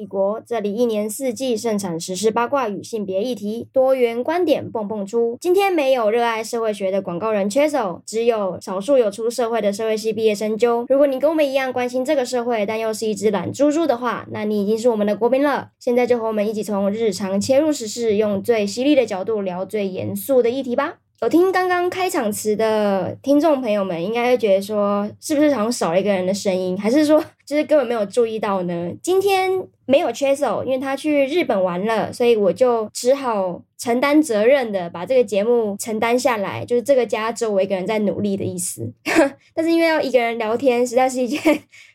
异国，这里一年四季盛产时事八卦与性别议题，多元观点蹦蹦出。今天没有热爱社会学的广告人缺手，只有少数有出社会的社会系毕业生揪。如果你跟我们一样关心这个社会，但又是一只懒猪猪的话，那你已经是我们的国宾了。现在就和我们一起从日常切入时事，用最犀利的角度聊最严肃的议题吧。有听刚刚开场词的听众朋友们，应该会觉得说，是不是好像少了一个人的声音，还是说，就是根本没有注意到呢？今天没有缺手，因为他去日本玩了，所以我就只好承担责任的把这个节目承担下来，就是这个家只有我一个人在努力的意思。但是因为要一个人聊天，实在是一件。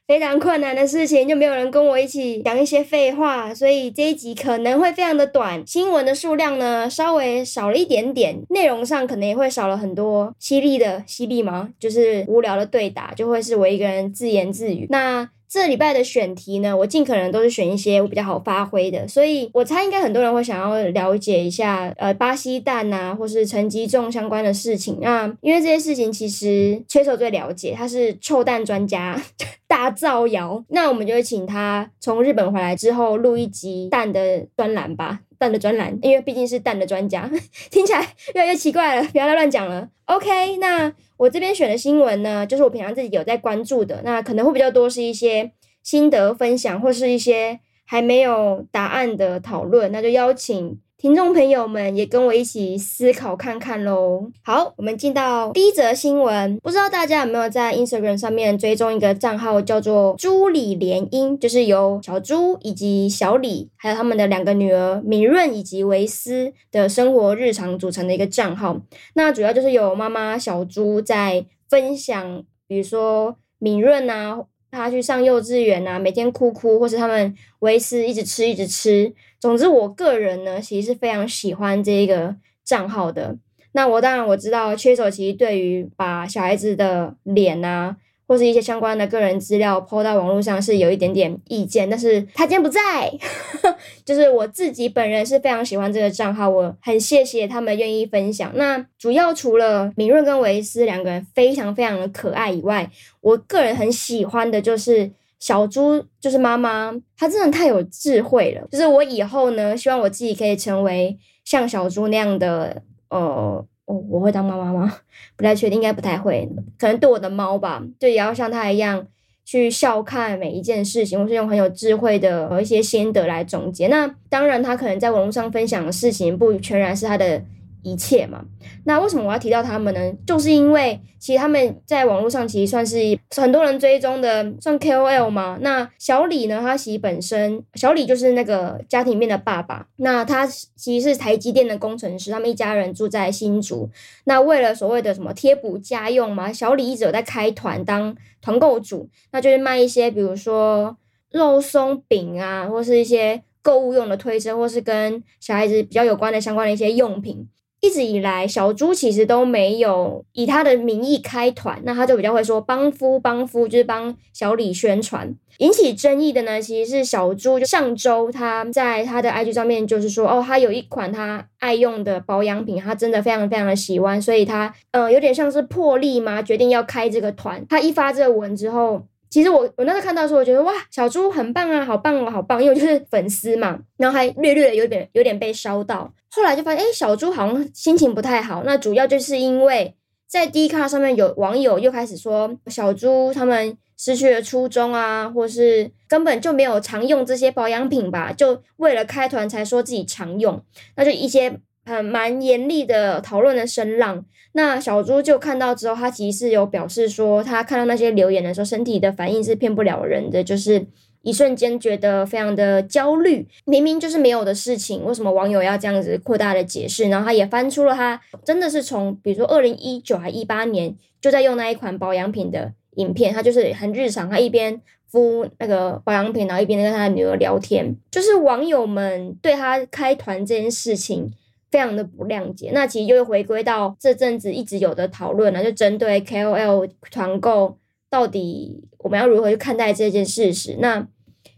非常困难的事情，就没有人跟我一起讲一些废话，所以这一集可能会非常的短，新闻的数量呢稍微少了一点点，内容上可能也会少了很多犀利的犀利吗？就是无聊的对打，就会是我一个人自言自语。那。这礼拜的选题呢，我尽可能都是选一些我比较好发挥的，所以我猜应该很多人会想要了解一下，呃，巴西蛋啊，或是成吉仲相关的事情。那因为这些事情其实缺手最了解，他是臭蛋专家，大造谣。那我们就会请他从日本回来之后录一集蛋的专栏吧。蛋的专栏，因为毕竟是蛋的专家，听起来越来越奇怪了，不要再乱讲了。OK，那我这边选的新闻呢，就是我平常自己有在关注的，那可能会比较多是一些心得分享，或是一些还没有答案的讨论，那就邀请。听众朋友们也跟我一起思考看看喽。好，我们进到第一则新闻。不知道大家有没有在 Instagram 上面追踪一个账号，叫做“朱李联姻”，就是由小朱以及小李，还有他们的两个女儿敏润以及维斯的生活日常组成的一个账号。那主要就是有妈妈小朱在分享，比如说敏润啊，他去上幼稚园啊，每天哭哭，或是他们维斯一直吃一直吃。总之，我个人呢，其实是非常喜欢这一个账号的。那我当然我知道，缺手其实对于把小孩子的脸啊，或是一些相关的个人资料 po 到网络上是有一点点意见。但是他今天不在，就是我自己本人是非常喜欢这个账号，我很谢谢他们愿意分享。那主要除了敏润跟维斯两个人非常非常的可爱以外，我个人很喜欢的就是。小猪就是妈妈，她真的太有智慧了。就是我以后呢，希望我自己可以成为像小猪那样的，呃，哦我会当妈妈吗？不太确定，应该不太会。可能对我的猫吧，就也要像它一样去笑看每一件事情，我是用很有智慧的和一些心得来总结。那当然，它可能在网络上分享的事情，不全然是它的。一切嘛，那为什么我要提到他们呢？就是因为其实他们在网络上其实算是很多人追踪的，算 KOL 嘛。那小李呢，他其实本身小李就是那个家庭面的爸爸，那他其实是台积电的工程师，他们一家人住在新竹。那为了所谓的什么贴补家用嘛，小李一直有在开团当团购主，那就是卖一些比如说肉松饼啊，或是一些购物用的推车，或是跟小孩子比较有关的相关的一些用品。一直以来，小朱其实都没有以他的名义开团，那他就比较会说帮夫帮夫，就是帮小李宣传。引起争议的呢，其实是小朱就上周他在他的 IG 上面就是说，哦，他有一款他爱用的保养品，他真的非常非常的喜欢，所以他呃有点像是破例嘛，决定要开这个团。他一发这个文之后。其实我我那时候看到的时候，我觉得哇，小猪很棒啊，好棒哦，好棒！因为我就是粉丝嘛，然后还略略有点有点被烧到。后来就发现，哎，小猪好像心情不太好。那主要就是因为在 Dcard 上面有网友又开始说，小猪他们失去了初衷啊，或是根本就没有常用这些保养品吧，就为了开团才说自己常用，那就一些。很蛮严厉的讨论的声浪，那小猪就看到之后，他其实是有表示说，他看到那些留言的时候，身体的反应是骗不了人的，就是一瞬间觉得非常的焦虑。明明就是没有的事情，为什么网友要这样子扩大的解释？然后他也翻出了他真的是从比如说二零一九还一八年就在用那一款保养品的影片，他就是很日常，他一边敷那个保养品，然后一边跟他的女儿聊天，就是网友们对他开团这件事情。非常的不谅解，那其实就会回归到这阵子一直有的讨论了，就针对 KOL 团购到底我们要如何去看待这件事实？那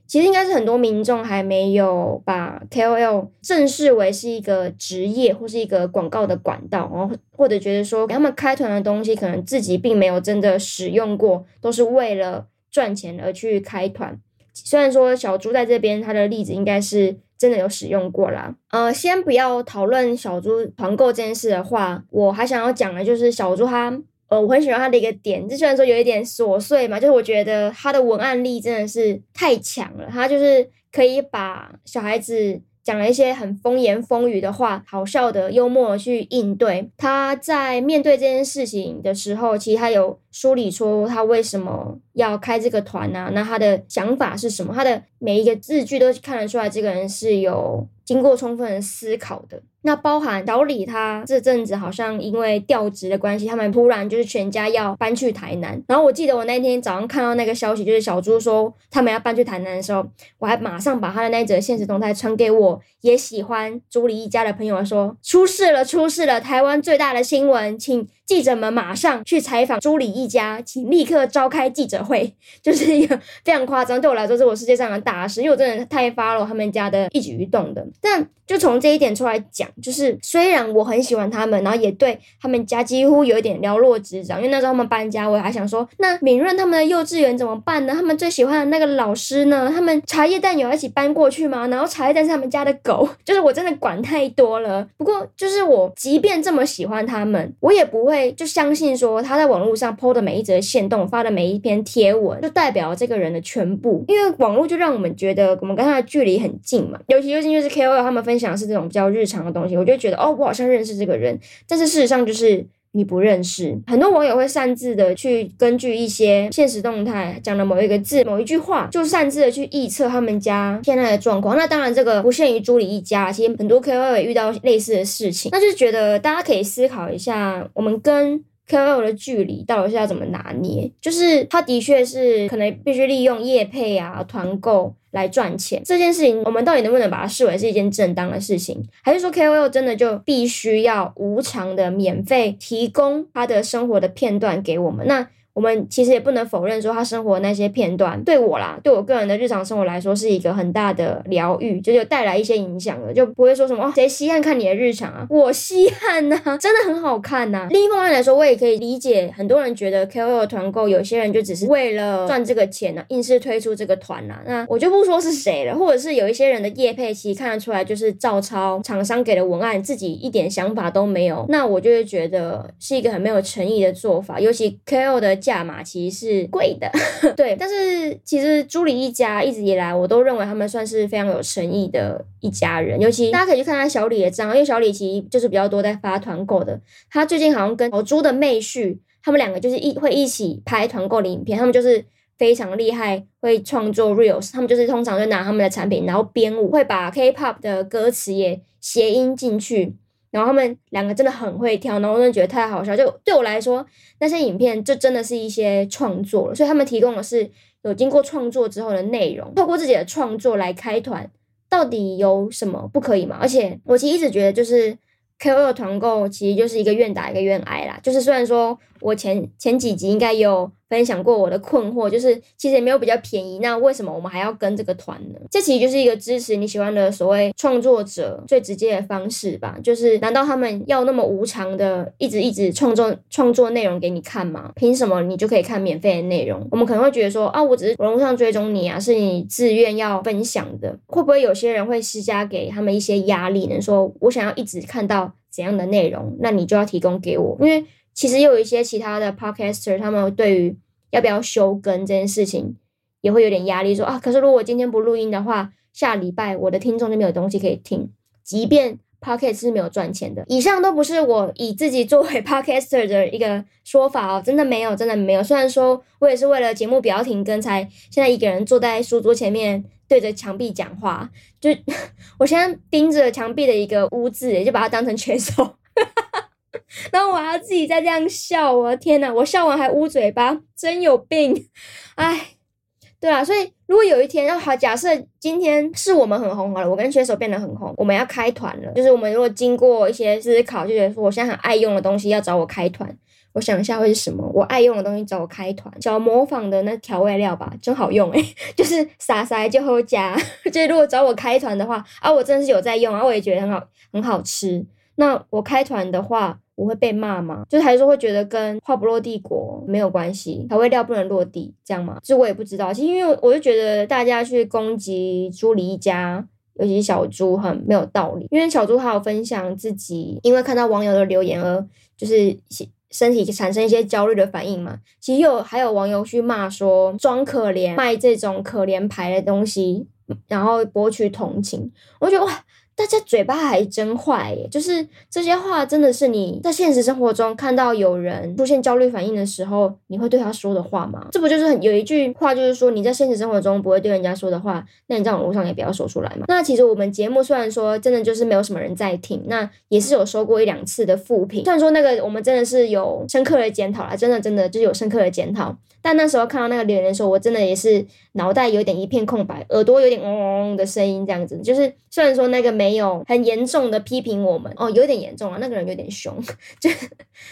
其实应该是很多民众还没有把 KOL 正视为是一个职业或是一个广告的管道，然后或者觉得说给他们开团的东西可能自己并没有真的使用过，都是为了赚钱而去开团。虽然说小猪在这边他的例子应该是真的有使用过啦。呃，先不要讨论小猪团购这件事的话，我还想要讲的就是小猪他，呃，我很喜欢他的一个点，就虽然说有一点琐碎嘛，就是我觉得他的文案力真的是太强了，他就是可以把小孩子。讲了一些很风言风语的话，好笑的、幽默的去应对。他在面对这件事情的时候，其实他有梳理出他为什么要开这个团啊，那他的想法是什么？他的每一个字句都看得出来，这个人是有经过充分思考的。那包含小李，他这阵子好像因为调职的关系，他们突然就是全家要搬去台南。然后我记得我那天早上看到那个消息，就是小猪说他们要搬去台南的时候，我还马上把他的那则现实动态传给我也喜欢朱莉一家的朋友说，出事了，出事了！台湾最大的新闻，请记者们马上去采访朱莉一家，请立刻召开记者会，就是一个非常夸张。对我来说，是我世界上的大事，因为我真的太 follow 他们家的一举一动的。但就从这一点出来讲。就是虽然我很喜欢他们，然后也对他们家几乎有一点了若指掌，因为那时候他们搬家，我还想说，那敏润他们的幼稚园怎么办呢？他们最喜欢的那个老师呢？他们茶叶蛋有一起搬过去吗？然后茶叶蛋是他们家的狗，就是我真的管太多了。不过就是我即便这么喜欢他们，我也不会就相信说他在网络上 po 的每一则线动，发的每一篇贴文，就代表这个人的全部。因为网络就让我们觉得我们跟他的距离很近嘛，尤其尤其就是 KOL 他们分享是这种比较日常的东西。我就觉得哦，我好像认识这个人，但是事实上就是你不认识。很多网友会擅自的去根据一些现实动态讲的某一个字、某一句话，就擅自的去臆测他们家现在的状况。那当然，这个不限于朱莉一家，其实很多 KOL 也遇到类似的事情。那就是觉得大家可以思考一下，我们跟 KOL 的距离到底是要怎么拿捏？就是他的确是可能必须利用业配啊、团购来赚钱这件事情，我们到底能不能把它视为是一件正当的事情？还是说 KOL 真的就必须要无偿的免费提供他的生活的片段给我们？那？我们其实也不能否认说他生活那些片段对我啦，对我个人的日常生活来说是一个很大的疗愈，就有带来一些影响了，就不会说什么哦，谁稀罕看你的日常啊？我稀罕呐，真的很好看呐。另一方面来说，我也可以理解很多人觉得 KOL 团购，有些人就只是为了赚这个钱呢，硬是推出这个团呐。那我就不说是谁了，或者是有一些人的业配，其实看得出来就是照抄厂商给的文案，自己一点想法都没有，那我就会觉得是一个很没有诚意的做法，尤其 KOL 的。价码其实是贵的，对，但是其实朱里一家一直以来，我都认为他们算是非常有诚意的一家人。尤其大家可以去看看小李的账，因为小李其实就是比较多在发团购的。他最近好像跟小猪的妹婿，他们两个就是一会一起拍团购的影片，他们就是非常厉害，会创作 reels。他们就是通常就拿他们的产品，然后编舞，会把 K-pop 的歌词也谐音进去。然后他们两个真的很会跳，然后我真的觉得太好笑。就对我来说，那些影片就真的是一些创作了，所以他们提供的是有经过创作之后的内容。透过自己的创作来开团，到底有什么不可以嘛？而且我其实一直觉得，就是 KOL 团购其实就是一个愿打一个愿挨啦。就是虽然说我前前几集应该有。分享过我的困惑，就是其实也没有比较便宜，那为什么我们还要跟这个团呢？这其实就是一个支持你喜欢的所谓创作者最直接的方式吧。就是难道他们要那么无偿的一直一直创作创作内容给你看吗？凭什么你就可以看免费的内容？我们可能会觉得说啊，我只是网络上追踪你啊，是你自愿要分享的。会不会有些人会施加给他们一些压力呢？说我想要一直看到怎样的内容，那你就要提供给我，因为。其实也有一些其他的 podcaster，他们对于要不要休更这件事情也会有点压力，说啊，可是如果我今天不录音的话，下礼拜我的听众就没有东西可以听。即便 podcast 是没有赚钱的，以上都不是我以自己作为 podcaster 的一个说法哦，真的没有，真的没有。虽然说我也是为了节目不要停更，才现在一个人坐在书桌前面对着墙壁讲话，就 我现在盯着墙壁的一个污渍，也就把它当成拳手。然后我还要自己在这样笑，我的天呐，我笑完还捂嘴巴，真有病！哎，对啊，所以如果有一天，要好，假设今天是我们很红好了，我跟选手变得很红，我们要开团了，就是我们如果经过一些思考，就觉得说我现在很爱用的东西要找我开团，我想一下会是什么？我爱用的东西找我开团，小模仿的那调味料吧，真好用诶、就是撒撒就后加，就是如果找我开团的话，啊，我真的是有在用啊，我也觉得很好，很好吃。那我开团的话，我会被骂吗？就是还是会觉得跟话不落帝国没有关系，还会料不能落地这样吗？这我也不知道。其实因为我就觉得大家去攻击朱莉一家，尤其是小猪，很没有道理。因为小猪还有分享自己，因为看到网友的留言而就是身体产生一些焦虑的反应嘛。其实有还有网友去骂说装可怜，卖这种可怜牌的东西，然后博取同情。我觉得哇。大家嘴巴还真坏耶，就是这些话真的是你在现实生活中看到有人出现焦虑反应的时候，你会对他说的话吗？这不就是很有一句话，就是说你在现实生活中不会对人家说的话，那你在网络上也不要说出来嘛。那其实我们节目虽然说真的就是没有什么人在听，那也是有收过一两次的负评。虽然说那个我们真的是有深刻的检讨啦，真的真的就是有深刻的检讨。但那时候看到那个留言的时候，我真的也是脑袋有点一片空白，耳朵有点嗡嗡嗡的声音，这样子。就是虽然说那个没没有很严重的批评我们哦，有点严重啊，那个人有点凶，就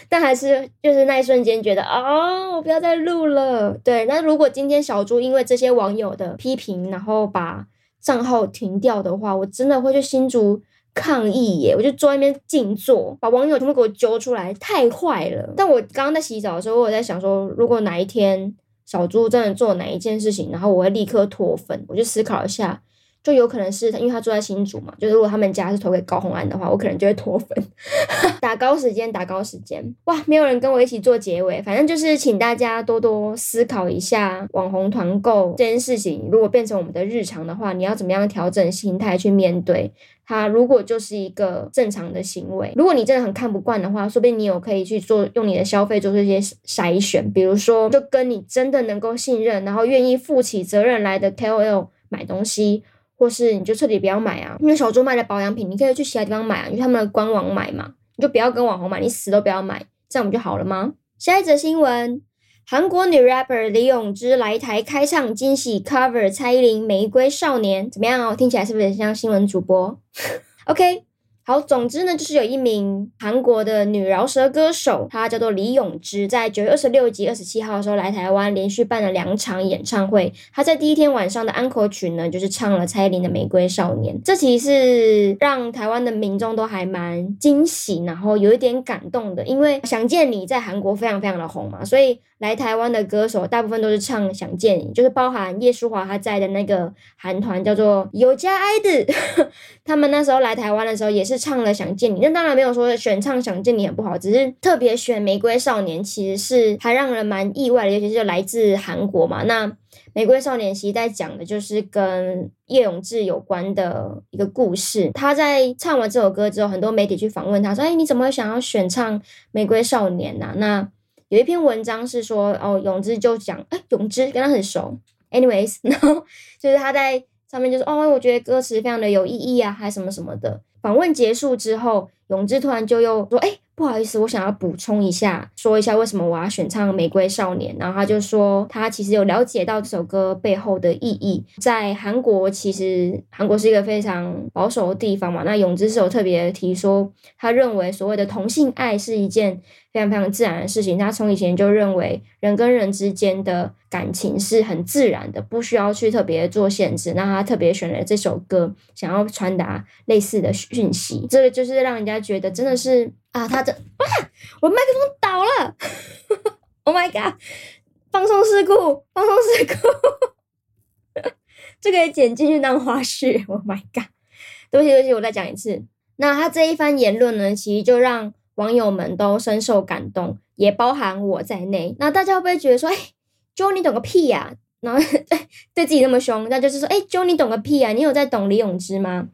但还是就是那一瞬间觉得、哦，我不要再录了。对，那如果今天小猪因为这些网友的批评，然后把账号停掉的话，我真的会去新竹抗议耶！我就坐在那边静坐，把网友全部给我揪出来，太坏了。但我刚刚在洗澡的时候，我在想说，如果哪一天小猪真的做哪一件事情，然后我会立刻脱粉，我就思考一下。就有可能是他，因为他住在新竹嘛。就是如果他们家是投给高虹安的话，我可能就会脱粉。打高时间，打高时间。哇，没有人跟我一起做结尾。反正就是请大家多多思考一下网红团购这件事情。如果变成我们的日常的话，你要怎么样调整心态去面对它？如果就是一个正常的行为，如果你真的很看不惯的话，说不定你有可以去做用你的消费做出一些筛选。比如说，就跟你真的能够信任，然后愿意负起责任来的 KOL 买东西。或是你就彻底不要买啊，因为小猪卖的保养品，你可以去其他地方买啊，你去他们的官网买嘛，你就不要跟网红买，你死都不要买，这样不就好了吗？下一则新闻，韩国女 rapper 李咏芝来台开唱惊喜 cover 蔡依林《玫瑰少年》，怎么样哦？听起来是不是很像新闻主播？OK。好，总之呢，就是有一名韩国的女饶舌歌手，她叫做李咏芝，在九月二十六及二十七号的时候来台湾，连续办了两场演唱会。她在第一天晚上的安可曲呢，就是唱了蔡依林的《玫瑰少年》，这其实是让台湾的民众都还蛮惊喜，然后有一点感动的，因为《想见你》在韩国非常非常的红嘛，所以。来台湾的歌手大部分都是唱《想见你》，就是包含叶舒华他在的那个韩团叫做有家爱的，他们那时候来台湾的时候也是唱了《想见你》，那当然没有说选唱《想见你》很不好，只是特别选《玫瑰少年》，其实是还让人蛮意外的，尤其是来自韩国嘛。那《玫瑰少年》其实在讲的就是跟叶永志有关的一个故事。他在唱完这首歌之后，很多媒体去访问他说：“哎，你怎么会想要选唱《玫瑰少年》呢？”那有一篇文章是说，哦，咏芝就讲，哎，咏芝跟他很熟，anyways，然后就是他在上面就是，哦，我觉得歌词非常的有意义啊，还什么什么的。访问结束之后，咏芝突然就又说，哎。不好意思，我想要补充一下，说一下为什么我要选唱《玫瑰少年》。然后他就说，他其实有了解到这首歌背后的意义。在韩国，其实韩国是一个非常保守的地方嘛。那咏芝是有特别提说，他认为所谓的同性爱是一件非常非常自然的事情。他从以前就认为人跟人之间的感情是很自然的，不需要去特别做限制。那他特别选了这首歌，想要传达类似的讯息。这个就是让人家觉得真的是。啊，他这哇，我麦克风倒了，Oh my god！放松事故，放松事故，这个也剪进去当花絮，Oh my god！对不起，对不起，我再讲一次。那他这一番言论呢，其实就让网友们都深受感动，也包含我在内。那大家会不会觉得说，哎，Jo 你懂个屁呀？然后对 对自己那么凶，那就是说，哎，Jo 你懂个屁呀？你有在懂李永芝吗？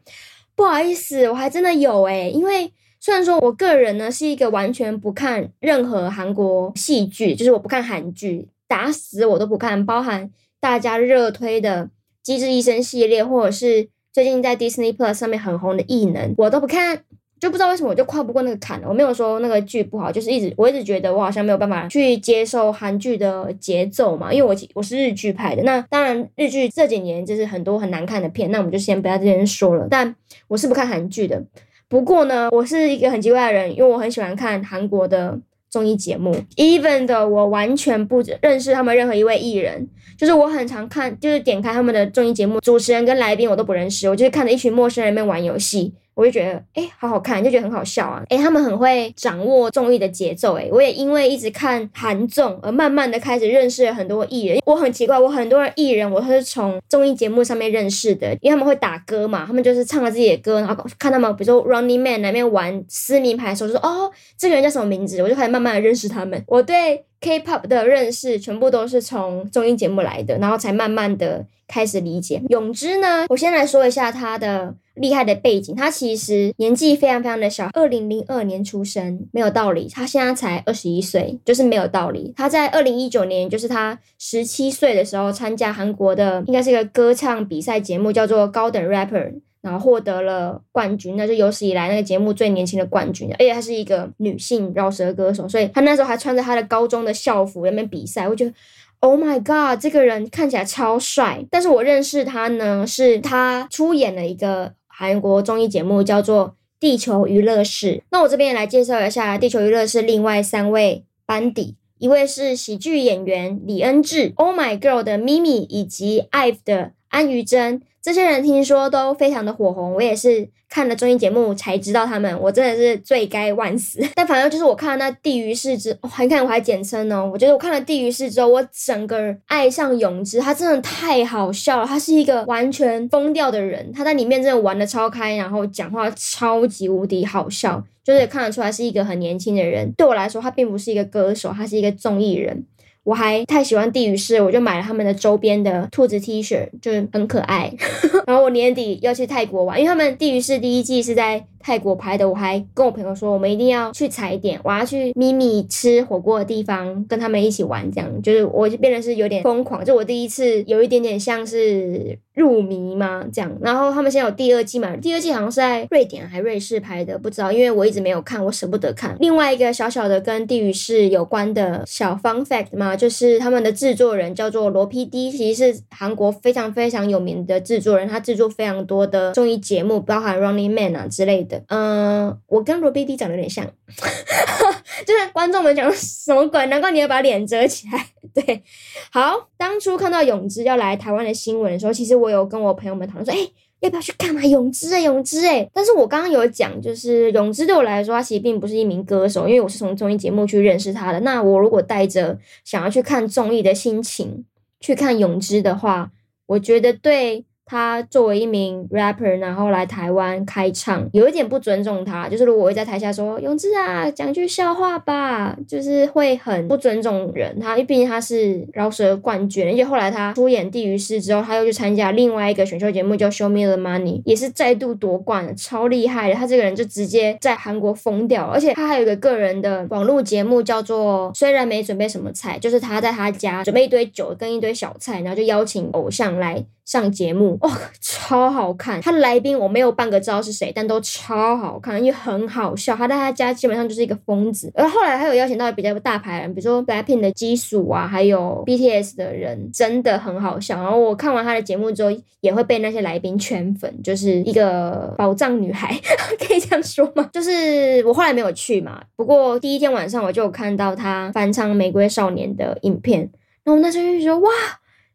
不好意思，我还真的有诶，因为。虽然说我个人呢是一个完全不看任何韩国戏剧，就是我不看韩剧，打死我都不看，包含大家热推的《机智医生》系列，或者是最近在 Disney Plus 上面很红的《异能》，我都不看，就不知道为什么我就跨不过那个坎了。我没有说那个剧不好，就是一直我一直觉得我好像没有办法去接受韩剧的节奏嘛，因为我我是日剧派的。那当然日剧这几年就是很多很难看的片，那我们就先不要这边说了。但我是不看韩剧的。不过呢，我是一个很奇怪的人，因为我很喜欢看韩国的综艺节目，even 的我完全不认识他们任何一位艺人，就是我很常看，就是点开他们的综艺节目，主持人跟来宾我都不认识，我就是看着一群陌生人在玩游戏，我就觉得哎，好好看，就觉得很好笑啊。哎，他们很会掌握综艺的节奏。哎，我也因为一直看韩综而慢慢的开始认识了很多艺人。我很奇怪，我很多人艺人我都是从综艺节目上面认识的，因为他们会打歌嘛，他们就是唱了自己的歌，然后看他们比如说 Running Man 那边玩撕名牌的时候，就说哦，这个人叫什么名字，我就开始慢慢的认识他们。我对 K-pop 的认识全部都是从综艺节目来的，然后才慢慢的开始理解。泳之呢，我先来说一下他的。厉害的背景，他其实年纪非常非常的小，二零零二年出生，没有道理。他现在才二十一岁，就是没有道理。他在二零一九年，就是他十七岁的时候，参加韩国的应该是一个歌唱比赛节目，叫做《高等 Rapper》，然后获得了冠军，那就有史以来那个节目最年轻的冠军。而且她是一个女性饶舌歌手，所以她那时候还穿着她的高中的校服在那边比赛。我觉得，Oh my God，这个人看起来超帅。但是我认识他呢，是他出演了一个。韩国综艺节目叫做《地球娱乐室》，那我这边来介绍一下《地球娱乐室》另外三位班底，一位是喜剧演员李恩智，《Oh My Girl》的 Mimi，，以及 IVE 的安宥真。这些人听说都非常的火红，我也是看了综艺节目才知道他们，我真的是罪该万死。但反正就是我看了那地狱式之，哦，还看我还简称哦，我觉得我看了地狱式之后，我整个人爱上泳知，他真的太好笑了，他是一个完全疯掉的人，他在里面真的玩得超开，然后讲话超级无敌好笑，就是看得出来是一个很年轻的人。对我来说，他并不是一个歌手，他是一个综艺人。我还太喜欢地狱式，我就买了他们的周边的兔子 T 恤，就是很可爱。然后我年底要去泰国玩，因为他们地狱式第一季是在泰国拍的，我还跟我朋友说，我们一定要去踩点，我要去咪咪吃火锅的地方，跟他们一起玩，这样就是我就变得是有点疯狂，就我第一次有一点点像是入迷嘛，这样。然后他们现在有第二季嘛，第二季好像是在瑞典还瑞士拍的，不知道，因为我一直没有看，我舍不得看。另外一个小小的跟地狱室有关的小 fun fact 嘛。就是他们的制作人叫做罗 PD，其实是韩国非常非常有名的制作人，他制作非常多的综艺节目，包含 Running Man 啊之类的。嗯、我跟罗 PD 长得有点像，就是观众们讲什么鬼？难怪你要把脸遮起来。对，好，当初看到泳姿要来台湾的新闻的时候，其实我有跟我朋友们讨论说，哎、要不要去看嘛？泳知啊，泳姿哎。但是我刚刚有讲，就是泳姿对我来说，他其实并不是一名歌手，因为我是从综艺节目去认识他的。那我如果带着想要去看综艺的心情去看泳姿的话，我觉得对。他作为一名 rapper，然后来台湾开唱，有一点不尊重他。就是如果我会在台下说“永志啊，讲句笑话吧”，就是会很不尊重人。他因为毕竟他是饶舌冠军，而且后来他出演《地狱师》之后，他又去参加另外一个选秀节目叫《Show Me the Money》，也是再度夺冠，超厉害的。他这个人就直接在韩国疯掉，而且他还有一个个人的网络节目叫做“虽然没准备什么菜”，就是他在他家准备一堆酒跟一堆小菜，然后就邀请偶像来。上节目哇、哦，超好看！他来宾我没有半个知道是谁，但都超好看，因为很好笑。他在他家基本上就是一个疯子。而后来他有邀请到比较大牌人，比如说 BLACKPINK 的基础啊，还有 BTS 的人，真的很好笑。然后我看完他的节目之后，也会被那些来宾圈粉，就是一个宝藏女孩，可以这样说吗？就是我后来没有去嘛，不过第一天晚上我就有看到他翻唱《玫瑰少年》的影片，然后那时候就说哇。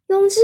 泳知，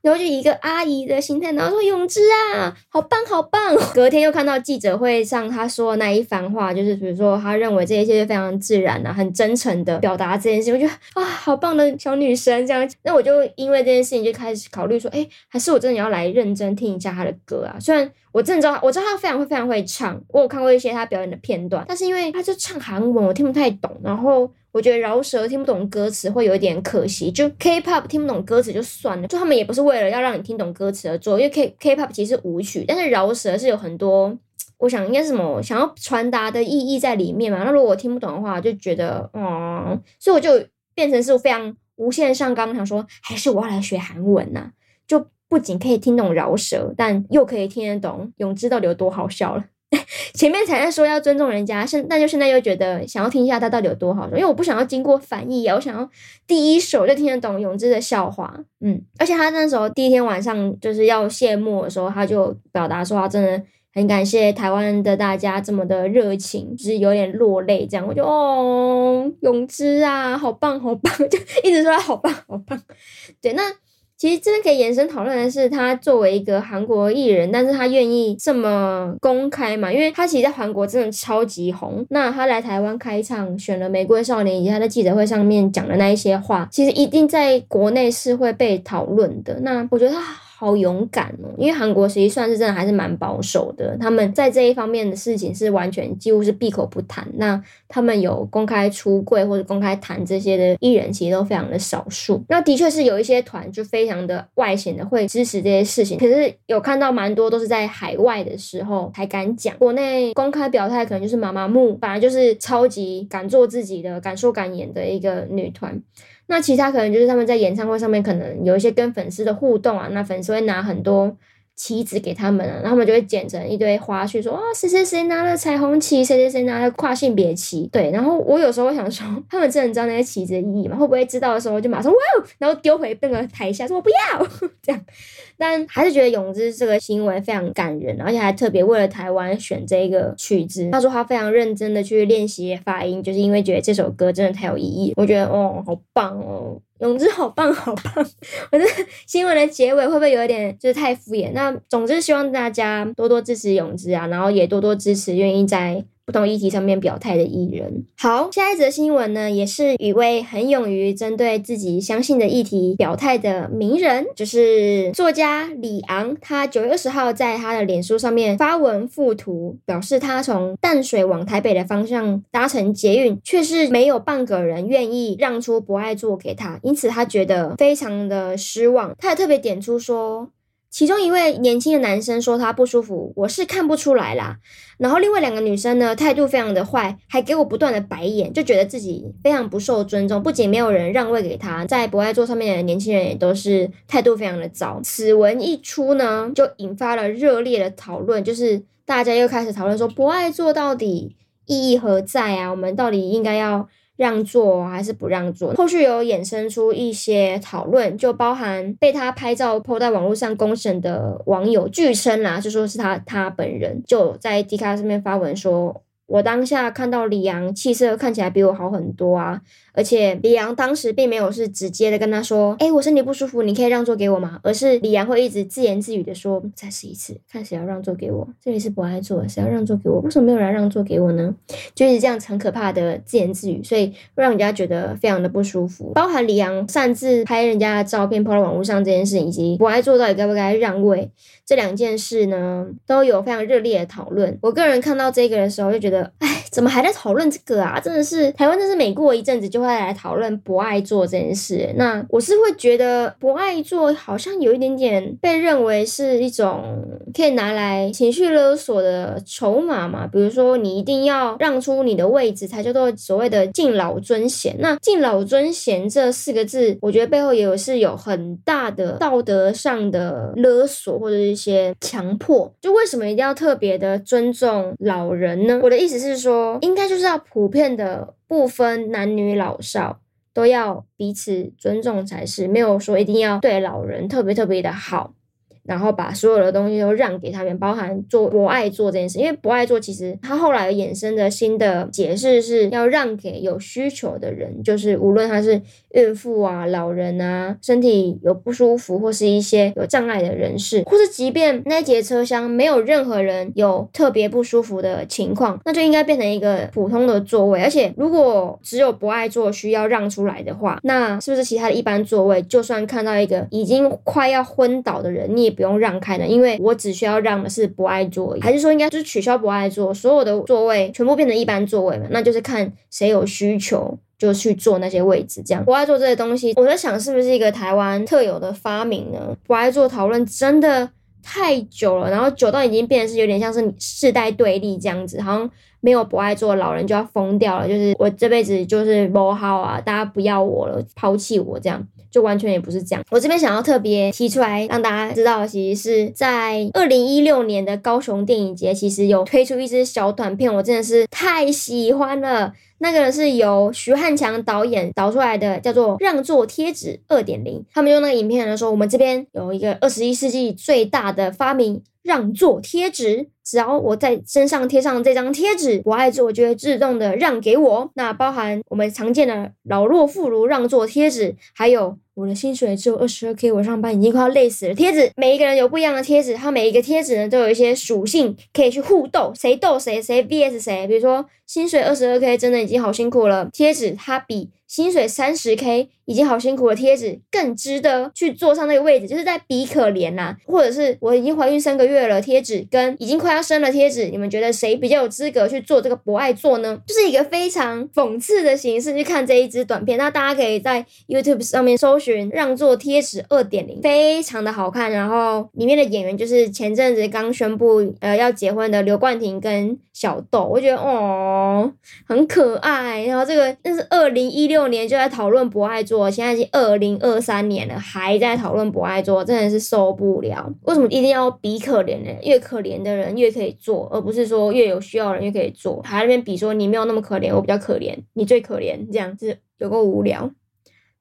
然后就一个阿姨的心态，然后说泳知啊，好棒好棒。隔天又看到记者会上他说的那一番话，就是比如说他认为这一切非常自然啊，很真诚的表达这件事。我觉得啊，好棒的小女生这样。那我就因为这件事情就开始考虑说，哎，还是我真的要来认真听一下他的歌啊。虽然我真的知道，我知道他非常会非常会唱，我有看过一些他表演的片段，但是因为他就唱韩文，我听不太懂，然后。我觉得饶舌听不懂歌词会有一点可惜，就 K-pop 听不懂歌词就算了，就他们也不是为了要让你听懂歌词而做，因为 K K-pop 其实是舞曲，但是饶舌是有很多，我想应该是什么想要传达的意义在里面嘛。那如果我听不懂的话，就觉得嗯，所以我就变成是非常无限上纲，想说还是我要来学韩文呐、就不仅可以听懂饶舌，但又可以听得懂泳知到底有多好笑了。前面才在说要尊重人家，现但就现在又觉得想要听一下他到底有多好，因为我不想要经过翻译啊，我想要第一首就听得懂泳知的笑话。嗯，而且他那时候第一天晚上就是要谢幕的时候，他就表达说他真的很感谢台湾的大家这么的热情，就是有点落泪这样。我就哦，泳知啊，好棒好棒，就一直说他好棒好棒。对，那。其实真的可以延伸讨论的是，他作为一个韩国艺人，但是他愿意这么公开嘛？因为他其实在韩国真的超级红。那他来台湾开唱，选了《玫瑰少年》，以及他在记者会上面讲的那一些话，其实一定在国内是会被讨论的。那我觉得他。好勇敢哦！因为韩国实际算是真的还是蛮保守的，他们在这一方面的事情是完全几乎是闭口不谈。那他们有公开出柜或者公开谈这些的艺人，其实都非常的少数。那的确是有一些团就非常的外显的会支持这些事情，可是有看到蛮多都是在海外的时候才敢讲，国内公开表态可能就是妈妈木，反而就是超级敢做自己的、敢说敢言的一个女团。那其他可能就是他们在演唱会上面可能有一些跟粉丝的互动啊，那粉丝会拿很多旗子给他们，然后他们就会剪成一堆花絮，说啊谁谁谁拿了彩虹旗，谁谁谁拿了跨性别旗，对。然后我有时候会想说，他们真的知道那些旗子的意义吗？会不会知道的时候就马上哇，然后丢回那个台下说我不要 这样？但还是觉得泳知这个行为非常感人，而且还特别为了台湾选这一个曲子。他说他非常认真的去练习发音，就是因为觉得这首歌真的太有意义。我觉得哦，好棒哦。泳知好棒好棒，我这新闻的结尾会不会有一点就是太敷衍？那总之希望大家多多支持泳姿啊，然后也多多支持愿意在。不同议题上面表态的艺人。好，下一则新闻呢，也是一位很勇于针对自己相信的议题表态的名人，就是作家李昂。他九月二十号在他的脸书上面发文附图，表示他从淡水往台北的方向搭乘捷运，却是没有半个人愿意让出博爱座给他，因此他觉得非常的失望。他也特别点出说。其中一位年轻的男生说他不舒服，我是看不出来啦。然后另外两个女生呢，态度非常的坏，还给我不断的白眼，就觉得自己非常不受尊重。不仅没有人让位给他，在博爱座上面的年轻人也都是态度非常的糟。此文一出呢，就引发了热烈的讨论，就是大家又开始讨论说博爱座到底意义何在啊？我们到底应该要？让座还是不让座？后续有衍生出一些讨论，就包含被他拍照 po 在网络上公审的网友，据称啦，就说是他他本人就在 D 卡上面发文说。我当下看到李阳气色看起来比我好很多啊，而且李阳当时并没有是直接的跟他说，哎，我身体不舒服，你可以让座给我吗？而是李阳会一直自言自语的说，再试一次，看谁要让座给我。这里是博爱座，谁要让座给我？为什么没有人让座给我呢？就是这样很可怕的自言自语，所以会让人家觉得非常的不舒服。包含李阳擅自拍人家的照片抛到网络上这件事，以及博爱座到底该不该让位这两件事呢，都有非常热烈的讨论。我个人看到这个的时候就觉得。哎，怎么还在讨论这个啊？真的是台湾，真是每过一阵子就会来讨论博爱座这件事。那我是会觉得博爱座好像有一点点被认为是一种可以拿来情绪勒索的筹码嘛。比如说，你一定要让出你的位置，才叫做所谓的敬老尊贤。那敬老尊贤这四个字，我觉得背后也有是有很大的道德上的勒索或者一些强迫。就为什么一定要特别的尊重老人呢？我的意思。是说，应该就是要普遍的，不分男女老少，都要彼此尊重才是，没有说一定要对老人特别特别的好。然后把所有的东西都让给他们，包含做不爱做这件事，因为不爱做其实他后来衍生的新的解释是要让给有需求的人，就是无论他是孕妇啊、老人啊、身体有不舒服或是一些有障碍的人士，或是即便那节车厢没有任何人有特别不舒服的情况，那就应该变成一个普通的座位。而且如果只有博爱座需要让出来的话，那是不是其他的一般座位，就算看到一个已经快要昏倒的人，你也不用让开的，因为我只需要让的是博爱座，还是说应该就是取消博爱座，所有的座位全部变成一般座位嘛？那就是看谁有需求就去坐那些位置，这样博爱做这些东西，我在想是不是一个台湾特有的发明呢？博爱做讨论真的太久了，然后久到已经变得是有点像是世代对立这样子，好像没有博爱做，老人就要疯掉了，就是我这辈子就是不好啊，大家不要我了，抛弃我这样。就完全也不是这样。我这边想要特别提出来让大家知道，其实是在二零一六年的高雄电影节，其实有推出一支小短片，我真的是太喜欢了。那个是由徐汉强导演导出来的，叫做《让座贴纸二点零》。他们用那个影片来说，我们这边有一个二十一世纪最大的发明。让座贴纸，只要我在身上贴上这张贴纸，我爱座就会自动的让给我。那包含我们常见的老弱妇孺让座贴纸，还有我的薪水只有二十二 k，我上班已经快要累死了。贴纸每一个人有不一样的贴纸，它每一个贴纸呢都有一些属性可以去互斗，谁斗谁，谁 vs 谁。比如说薪水二十二 k 真的已经好辛苦了，贴纸它比。薪水三十 K 已经好辛苦的贴纸更值得去坐上那个位置，就是在比可怜呐、啊，或者是我已经怀孕三个月了，贴纸跟已经快要生了贴纸，你们觉得谁比较有资格去做这个博爱座呢？就是一个非常讽刺的形式去看这一支短片。那大家可以在 YouTube 上面搜寻“让座贴纸二点零”，非常的好看。然后里面的演员就是前阵子刚宣布呃要结婚的刘冠廷跟小豆，我觉得哦很可爱。然后这个那是二零一六。年就在讨论博爱座，现在已经二零二三年了，还在讨论博爱座，真的是受不了。为什么一定要比可怜呢？越可怜的人越可以做，而不是说越有需要的人越可以做，还在那边比说你没有那么可怜，我比较可怜，你最可怜，这样子有够无聊。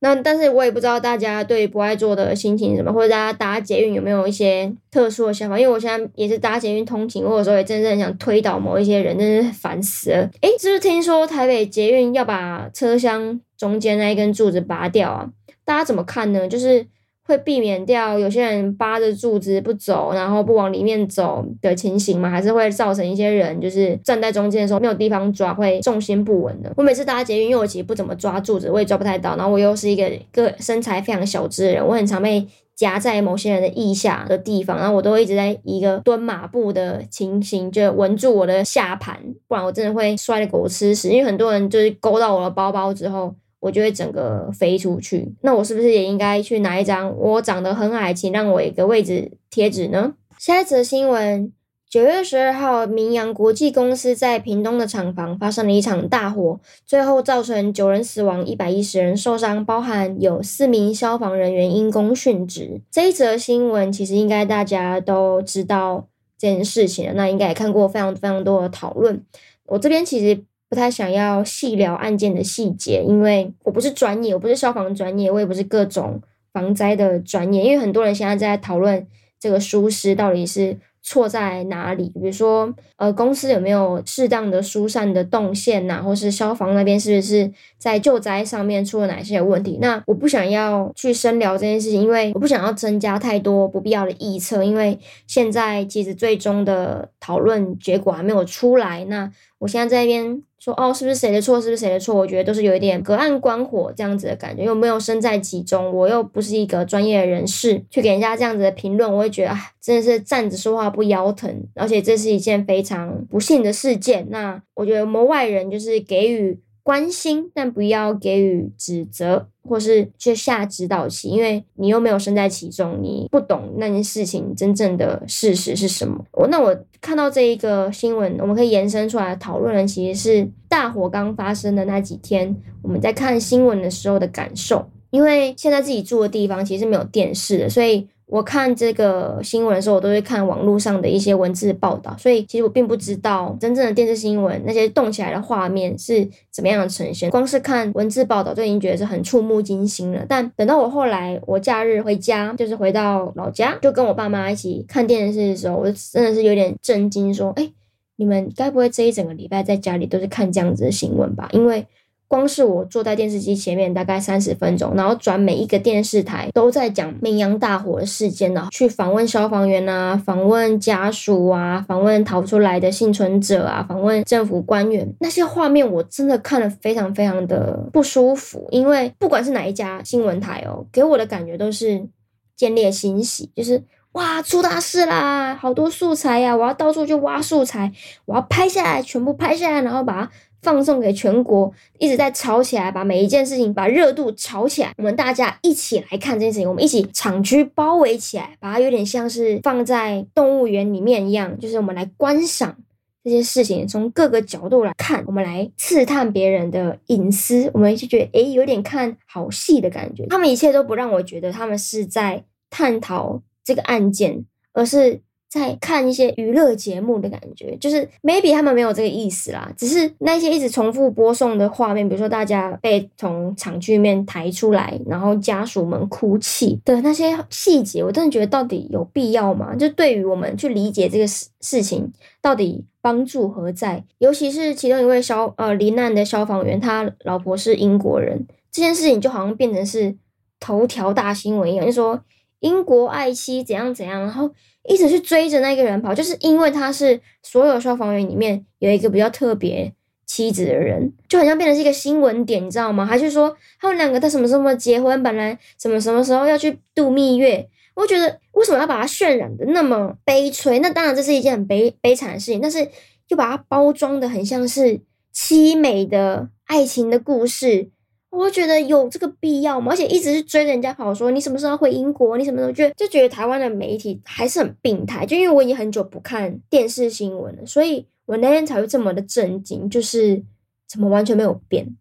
那但是我也不知道大家对不爱坐的心情怎么，或者大家搭捷运有没有一些特殊的想法？因为我现在也是搭捷运通勤，我有时候也真正想推倒某一些人，真是烦死了。诶，是不是听说台北捷运要把车厢中间那一根柱子拔掉啊？大家怎么看呢？就是。会避免掉有些人扒着柱子不走，然后不往里面走的情形吗？还是会造成一些人就是站在中间的时候没有地方抓，会重心不稳的。我每次搭捷运，因为我其实不怎么抓柱子，我也抓不太到。然后我又是一个个身材非常小只的人，我很常被夹在某些人的腋下的地方，然后我都一直在一个蹲马步的情形，就稳住我的下盘，不然我真的会摔得狗吃屎。因为很多人就是勾到我的包包之后。我就会整个飞出去，那我是不是也应该去拿一张我长得很矮，请让我一个位置贴纸呢？下一则新闻：九月十二号，明扬国际公司在屏东的厂房发生了一场大火，最后造成九人死亡，一百一十人受伤，包含有四名消防人员因公殉职。这一则新闻其实应该大家都知道这件事情了，那应该也看过非常非常多的讨论。我这边其实。不太想要细聊案件的细节，因为我不是专业，我不是消防专业，我也不是各种防灾的专业。因为很多人现在在讨论这个疏失到底是错在哪里，比如说呃，公司有没有适当的疏散的动线呐、或是消防那边是不是在救灾上面出了哪些问题？那我不想要去深聊这件事情，因为我不想要增加太多不必要的臆测，因为现在其实最终的讨论结果还没有出来。那我现在在一边。说哦，是不是谁的错？是不是谁的错？我觉得都是有一点隔岸观火这样子的感觉，又没有身在其中，我又不是一个专业的人士去给人家这样子的评论，我会觉得，真的是站着说话不腰疼，而且这是一件非常不幸的事件。那我觉得我们外人就是给予。关心，但不要给予指责，或是去下指导棋，因为你又没有身在其中，你不懂那件事情真正的事实是什么。我那我看到这一个新闻，我们可以延伸出来讨论的，其实是大火刚发生的那几天，我们在看新闻的时候的感受。因为现在自己住的地方其实是没有电视的，所以。我看这个新闻的时候，我都会看网络上的一些文字报道，所以其实我并不知道真正的电视新闻那些动起来的画面是怎么样的呈现。光是看文字报道就已经觉得是很触目惊心了。但等到我后来我假日回家，就是回到老家，就跟我爸妈一起看电视的时候，我真的是有点震惊，说：“哎，你们该不会这一整个礼拜在家里都是看这样子的新闻吧？”因为光是我坐在电视机前面大概三十分钟，然后转每一个电视台都在讲明扬大火的事件呢，去访问消防员啊，访问家属啊，访问逃出来的幸存者啊，访问政府官员，那些画面我真的看了非常非常的不舒服，因为不管是哪一家新闻台哦，给我的感觉都是见猎心喜，就是哇出大事啦，好多素材呀，我要到处去挖素材，我要拍下来，全部拍下来，然后把它。放送给全国，一直在吵起来，把每一件事情把热度炒起来。我们大家一起来看这件事情，我们一起厂区包围起来，把它有点像是放在动物园里面一样，就是我们来观赏这些事情，从各个角度来看，我们来刺探别人的隐私，我们就觉得诶，有点看好戏的感觉。他们一切都不让我觉得他们是在探讨这个案件，而是。在看一些娱乐节目的感觉，就是 maybe 他们没有这个意思啦，只是那些一直重复播送的画面，比如说大家被从厂区里面抬出来，然后家属们哭泣的那些细节，我真的觉得到底有必要吗？就对于我们去理解这个事事情，到底帮助何在？尤其是其中一位消呃罹难的消防员，他老婆是英国人，这件事情就好像变成是。头条大新闻一样，就说英国爱妻怎样怎样，然后一直去追着那个人跑，就是因为他是所有消防员里面有一个比较特别妻子的人，就好像变成是一个新闻点，你知道吗？还是说他们两个在什么什么结婚，本来什么什么时候要去度蜜月？我觉得为什么要把它渲染的那么悲催？那当然这是一件很悲悲惨的事情，但是又把它包装的很像是凄美的爱情的故事。我觉得有这个必要吗？而且一直是追着人家跑，说你什么时候回英国？你什么时候觉就觉得台湾的媒体还是很病态。就因为我已经很久不看电视新闻了，所以我那天才会这么的震惊，就是怎么完全没有变？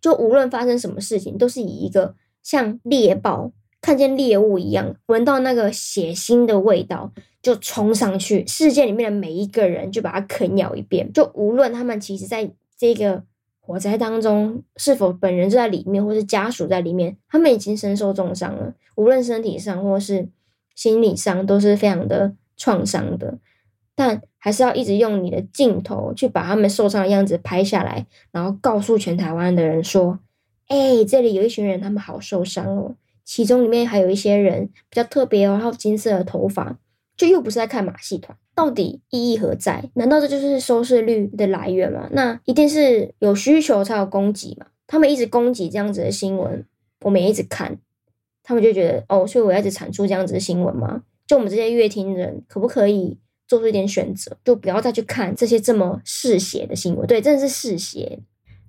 就无论发生什么事情，都是以一个像猎豹看见猎物一样，闻到那个血腥的味道就冲上去，世界里面的每一个人就把它啃咬一遍。就无论他们其实在这个。火灾当中是否本人就在里面，或是家属在里面，他们已经身受重伤了，无论身体上或是心理上都是非常的创伤的。但还是要一直用你的镜头去把他们受伤的样子拍下来，然后告诉全台湾的人说：“哎、这里有一群人，他们好受伤哦。其中里面还有一些人比较特别哦，还有金色的头发，就又不是在看马戏团。”到底意义何在？难道这就是收视率的来源吗？那一定是有需求才有供给嘛。他们一直供给这样子的新闻，我们也一直看，他们就觉得哦，所以我要一直产出这样子的新闻吗？就我们这些乐听人，可不可以做出一点选择，就不要再去看这些这么嗜血的新闻？对，真的是嗜血。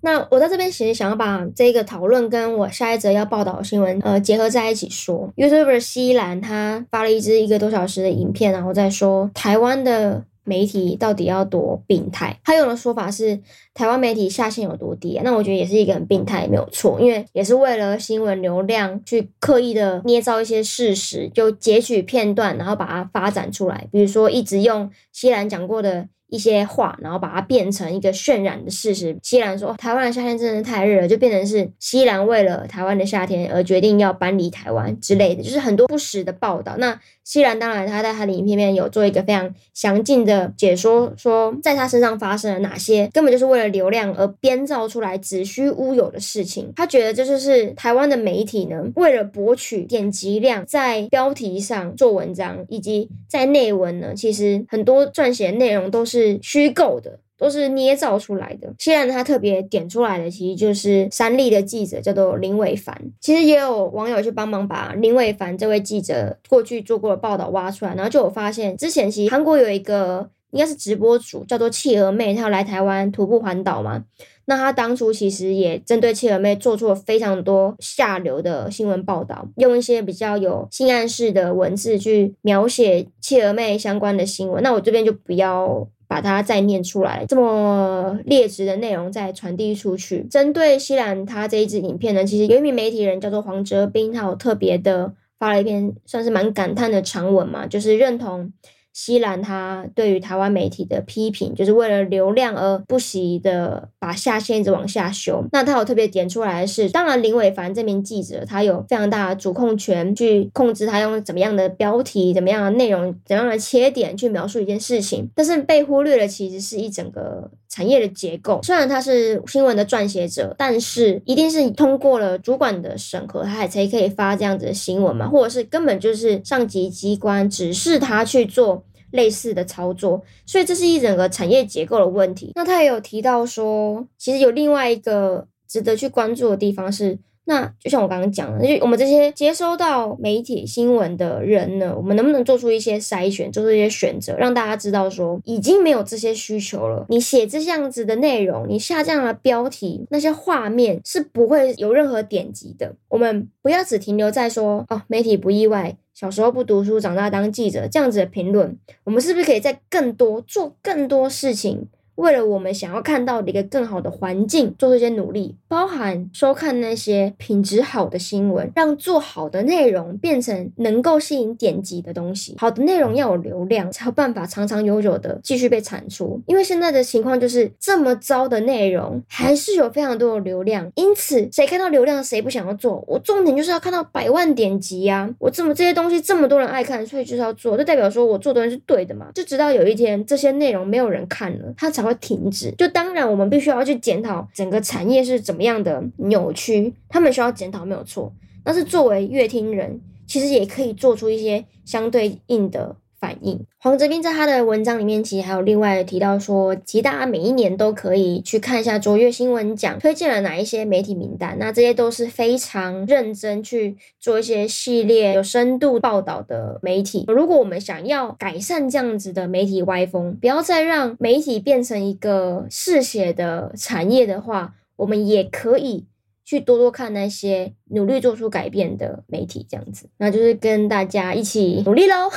那我在这边其实想要把这个讨论跟我下一则要报道的新闻呃结合在一起说。YouTuber 西兰他发了一支一个多小时的影片，然后再说台湾的媒体到底要多病态。他用的说法是台湾媒体下限有多低？那我觉得也是一个很病态，没有错，因为也是为了新闻流量去刻意的捏造一些事实，就截取片段，然后把它发展出来。比如说一直用西兰讲过的。一些话，然后把它变成一个渲染的事实。西兰说，台湾的夏天真的太热了，就变成是西兰为了台湾的夏天而决定要搬离台湾之类的，就是很多不实的报道。那西兰当然他在他的影片里面有做一个非常详尽的解说，说在他身上发生了哪些根本就是为了流量而编造出来子虚乌有的事情。他觉得这就是台湾的媒体呢，为了博取点击量，在标题上做文章，以及在内文呢，其实很多撰写内容都。是虚构的，都是捏造出来的。现在他特别点出来的，其实就是三立的记者叫做林伟凡。其实也有网友去帮忙把林伟凡这位记者过去做过的报道挖出来，然后就有发现，之前其实韩国有一个应该是直播主叫做企鹅妹，她要来台湾徒步环岛嘛。那他当初其实也针对企鹅妹做出了非常多下流的新闻报道，用一些比较有性暗示的文字去描写企鹅妹相关的新闻。那我这边就不要。把它再念出来，这么劣质的内容再传递出去。针对西兰他这一支影片呢，其实有一名媒体人叫做黄哲斌，他有特别的发了一篇算是蛮感叹的长文嘛，就是认同。西兰他对于台湾媒体的批评，就是为了流量而不惜的把下限一直往下修。那他有特别点出来的是，当然林伟凡这名记者他有非常大的主控权去控制他用怎么样的标题、怎么样的内容、怎样的切点去描述一件事情。但是被忽略的其实是一整个产业的结构。虽然他是新闻的撰写者，但是一定是通过了主管的审核，他才可以发这样子的新闻嘛，或者是根本就是上级机关指示他去做。类似的操作，所以这是一整个产业结构的问题。那他也有提到说，其实有另外一个值得去关注的地方是，那就像我刚刚讲的，就我们这些接收到媒体新闻的人呢，我们能不能做出一些筛选，做出一些选择，让大家知道说，已经没有这些需求了。你写这样子的内容，你下这样的标题，那些画面是不会有任何点击的。我们不要只停留在说，哦，媒体不意外。小时候不读书，长大当记者，这样子的评论，我们是不是可以在更多做更多事情？为了我们想要看到的一个更好的环境，做出一些努力，包含收看那些品质好的新闻，让做好的内容变成能够吸引点击的东西。好的内容要有流量，才有办法长长久久的继续被产出。因为现在的情况就是这么糟的内容，还是有非常多的流量。因此，谁看到流量，谁不想要做？我重点就是要看到百万点击呀！我这么这些东西这么多人爱看，所以就是要做，就代表说我做的人是对的嘛？就直到有一天这些内容没有人看了，他才。会停止，就当然我们必须要去检讨整个产业是怎么样的扭曲，他们需要检讨没有错，但是作为乐听人，其实也可以做出一些相对应的。反应。黄哲斌在他的文章里面，其实还有另外提到说，其实大家每一年都可以去看一下卓越新闻奖推荐了哪一些媒体名单，那这些都是非常认真去做一些系列有深度报道的媒体。如果我们想要改善这样子的媒体歪风，不要再让媒体变成一个嗜血的产业的话，我们也可以。去多多看那些努力做出改变的媒体，这样子，那就是跟大家一起努力喽。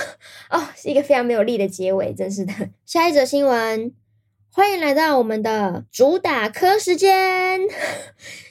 哦，是一个非常没有力的结尾，真是的。下一则新闻，欢迎来到我们的主打科时间。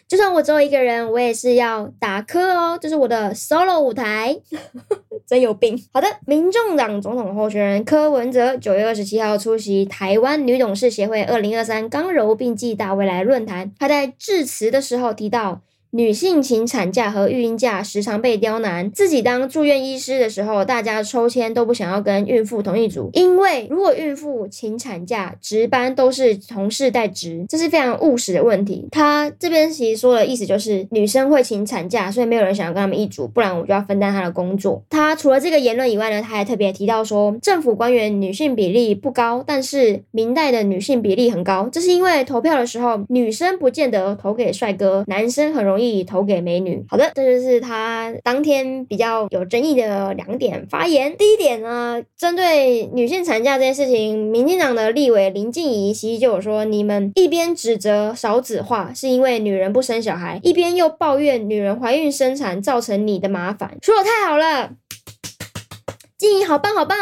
就算我只有一个人，我也是要打磕哦，这是我的 solo 舞台。真有病。好的，民众党总统候选人柯文哲九月二十七号出席台湾女董事协会二零二三刚柔并济大未来论坛，他在致辞的时候提到。女性请产假和育婴假时常被刁难。自己当住院医师的时候，大家抽签都不想要跟孕妇同一组，因为如果孕妇请产假，值班都是同事代值，这是非常务实的问题。他这边其实说的意思就是，女生会请产假，所以没有人想要跟他们一组，不然我就要分担她的工作。他除了这个言论以外呢，他还特别提到说，政府官员女性比例不高，但是明代的女性比例很高，这是因为投票的时候，女生不见得投给帅哥，男生很容易。以投给美女。好的，这就是他当天比较有争议的两点发言。第一点呢，针对女性产假这件事情，民进党的立委林静怡其实就有说，你们一边指责少子化是因为女人不生小孩，一边又抱怨女人怀孕生产造成你的麻烦，说得太好了，静怡好棒好棒。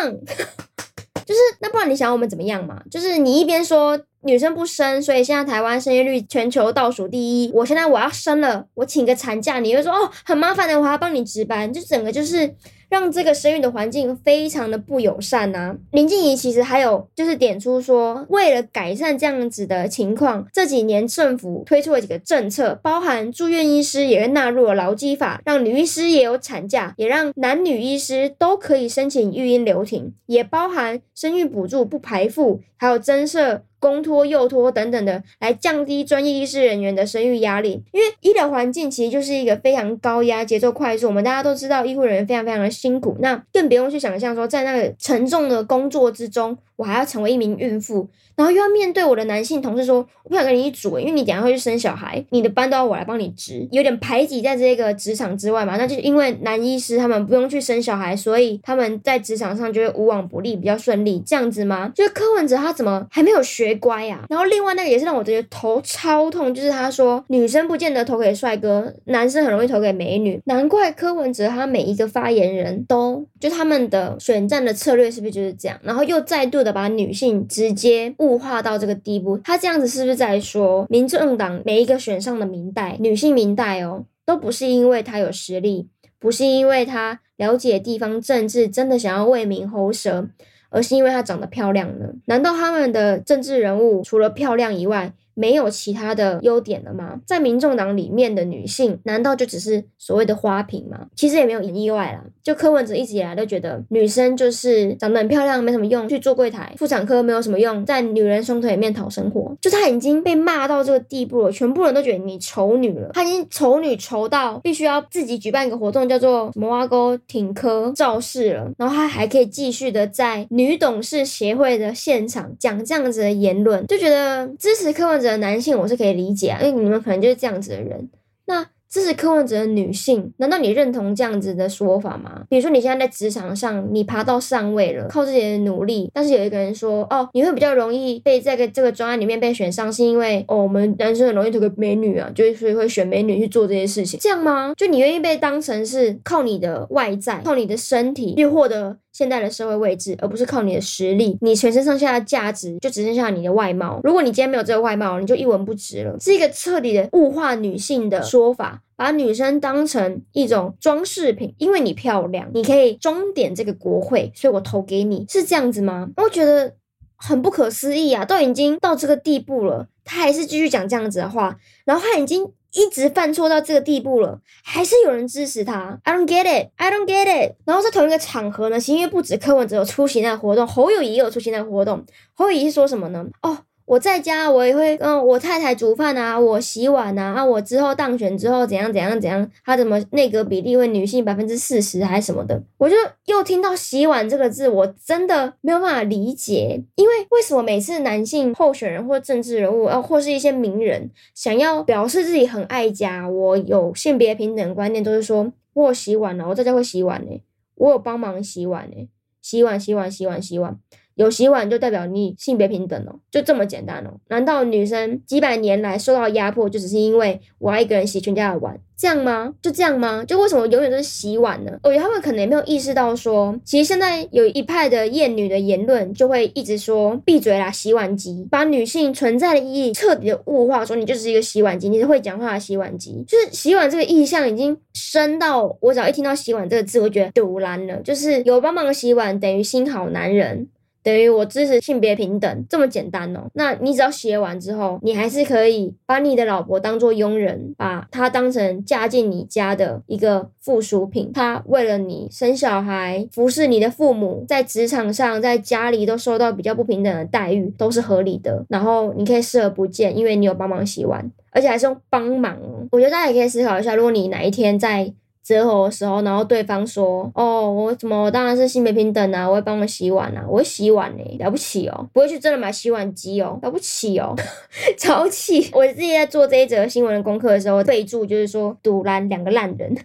就是那不然你想我们怎么样嘛？就是你一边说。女生不生，所以现在台湾生育率全球倒数第一。我现在我要生了，我请个产假，你会说哦，很麻烦的，我还要帮你值班，就整个就是。让这个生育的环境非常的不友善呐、啊。林静怡其实还有就是点出说，为了改善这样子的情况，这几年政府推出了几个政策，包含住院医师也纳入了劳基法，让女医师也有产假，也让男女医师都可以申请育婴留停，也包含生育补助不排付，还有增设公托、幼托等等的，来降低专业医师人员的生育压力。因为医疗环境其实就是一个非常高压、节奏快速，我们大家都知道，医护人员非常非常的辛苦，那更不用去想象说，在那个沉重的工作之中，我还要成为一名孕妇，然后又要面对我的男性同事说，我不想跟你一组，因为你等下会去生小孩，你的班都要我来帮你值，有点排挤在这个职场之外嘛。那就是因为男医师他们不用去生小孩，所以他们在职场上就会无往不利，比较顺利，这样子吗？就是柯文哲他怎么还没有学乖呀、啊？然后另外那个也是让我觉得头超痛，就是他说女生不见得投给帅哥，男生很容易投给美女，难怪柯文哲他每一个发言人都就他们的选战的策略是不是就是这样？然后又再度。的把女性直接物化到这个地步，他这样子是不是在说，民政党每一个选上的明代女性明代哦，都不是因为她有实力，不是因为她了解地方政治，真的想要为民喉舌，而是因为她长得漂亮呢？难道他们的政治人物除了漂亮以外，没有其他的优点了吗？在民众党里面的女性，难道就只是所谓的花瓶吗？其实也没有意外啦。就柯文哲一直以来都觉得女生就是长得很漂亮，没什么用，去做柜台、妇产科没有什么用，在女人双腿里面讨生活。就他已经被骂到这个地步了，全部人都觉得你丑女了。他已经丑女丑到必须要自己举办一个活动，叫做“摩阿沟挺科造势”了。然后他还可以继续的在女董事协会的现场讲这样子的言论，就觉得支持柯文哲的男性我是可以理解啊，因为你们可能就是这样子的人。那支持柯文哲的女性，难道你认同这样子的说法吗？比如说你现在在职场上，你爬到上位了，靠自己的努力，但是有一个人说，哦，你会比较容易被这个这个专案里面被选上，是因为哦，我们男生很容易投给美女啊，就所以会选美女去做这些事情，这样吗？就你愿意被当成是靠你的外在，靠你的身体去获得？现在的社会位置，而不是靠你的实力，你全身上下的价值就只剩下你的外貌。如果你今天没有这个外貌，你就一文不值了。是一个彻底的物化女性的说法，把女生当成一种装饰品，因为你漂亮，你可以装点这个国会，所以我投给你，是这样子吗？我觉得很不可思议啊！都已经到这个地步了，他还是继续讲这样子的话，然后他已经。一直犯错到这个地步了，还是有人支持他？I don't get it, I don't get it。然后在同一个场合呢，其实因为不止柯文哲有出席那个活动，侯友谊也有出席那个活动。侯友谊是说什么呢？哦，我在家我也会跟我太太煮饭啊，我洗碗啊，啊，我之后当选之后怎样怎样怎样，他怎么内阁比例会女性百分之四十还是什么的，我就又听到洗碗这个字，我真的没有办法理解，因为为什么每次男性候选人或政治人物，啊，或是一些名人想要表示自己很爱家，我有性别平等观念，都是说我洗碗了，我在家会洗碗呢，我有帮忙洗碗呢，洗碗洗碗洗碗洗碗。有洗碗就代表你性别平等哦，就这么简单哦。难道女生几百年来受到压迫，就只是因为我要一个人洗全家的碗，这样吗？就这样吗？就为什么永远都是洗碗呢？我觉得他们可能也没有意识到说，其实现在有一派的厌女的言论，就会一直说闭嘴啦，洗碗机，把女性存在的意义彻底的物化，说你就是一个洗碗机，你是会讲话的洗碗机，就是洗碗这个意象已经深到我只要一听到洗碗这个字，我觉得赌烂了，就是有帮忙洗碗等于新好男人。等于我支持性别平等，这么简单哦。那你只要洗完之后，你还是可以把你的老婆当做佣人，把她当成嫁进你家的一个附属品。她为了你生小孩，服侍你的父母，在职场上，在家里都受到比较不平等的待遇，都是合理的。然后你可以视而不见，因为你有帮忙洗碗，而且还是用帮忙。我觉得大家也可以思考一下，如果你哪一天在。择偶的时候，然后对方说：“哦，我怎么我当然是性别平等啊，我会帮我洗碗啊，我会洗碗呢，了不起哦，不会去真的买洗碗机哦，了不起哦，超气！我自己在做这一则新闻的功课的时候，备注就是说，赌烂两个烂人，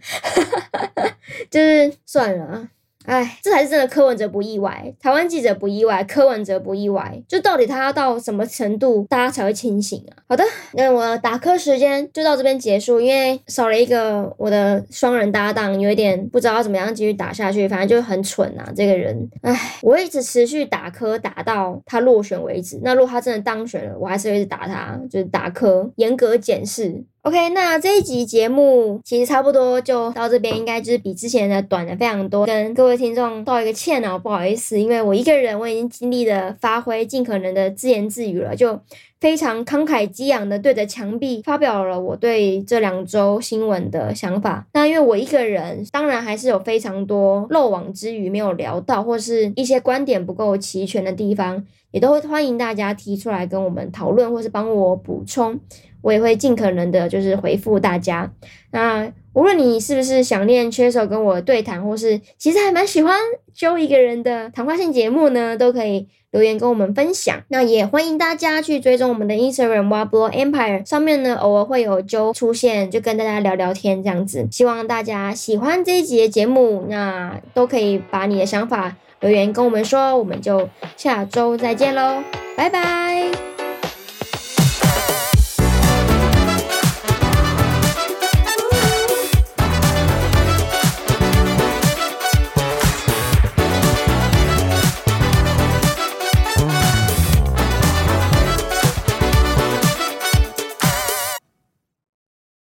就是算了。”哎，这才是真的。柯文哲不意外，台湾记者不意外，柯文哲不意外。就到底他要到什么程度，大家才会清醒啊？好的，那我打柯时间就到这边结束，因为少了一个我的双人搭档，有一点不知道怎么样继续打下去。反正就很蠢啊，这个人。哎，我一直持续打柯，打到他落选为止。那如果他真的当选了，我还是会一直打他，就是打柯，严格检视。OK，那这一集节目其实差不多就到这边，应该就是比之前的短了非常多，跟各位听众道一个歉哦，不好意思，因为我一个人我已经尽力的发挥，尽可能的自言自语了，就非常慷慨激昂的对着墙壁发表了我对这两周新闻的想法。那因为我一个人，当然还是有非常多漏网之鱼没有聊到，或是一些观点不够齐全的地方，也都会欢迎大家提出来跟我们讨论，或是帮我补充。我也会尽可能的，就是回复大家。那无论你是不是想念缺手跟我对谈，或是其实还蛮喜欢揪一个人的谈话性节目呢，都可以留言跟我们分享。那也欢迎大家去追踪我们的 Instagram Wablo Empire，上面呢偶尔会有揪出现，就跟大家聊聊天这样子。希望大家喜欢这一集的节目，那都可以把你的想法留言跟我们说。我们就下周再见喽，拜拜。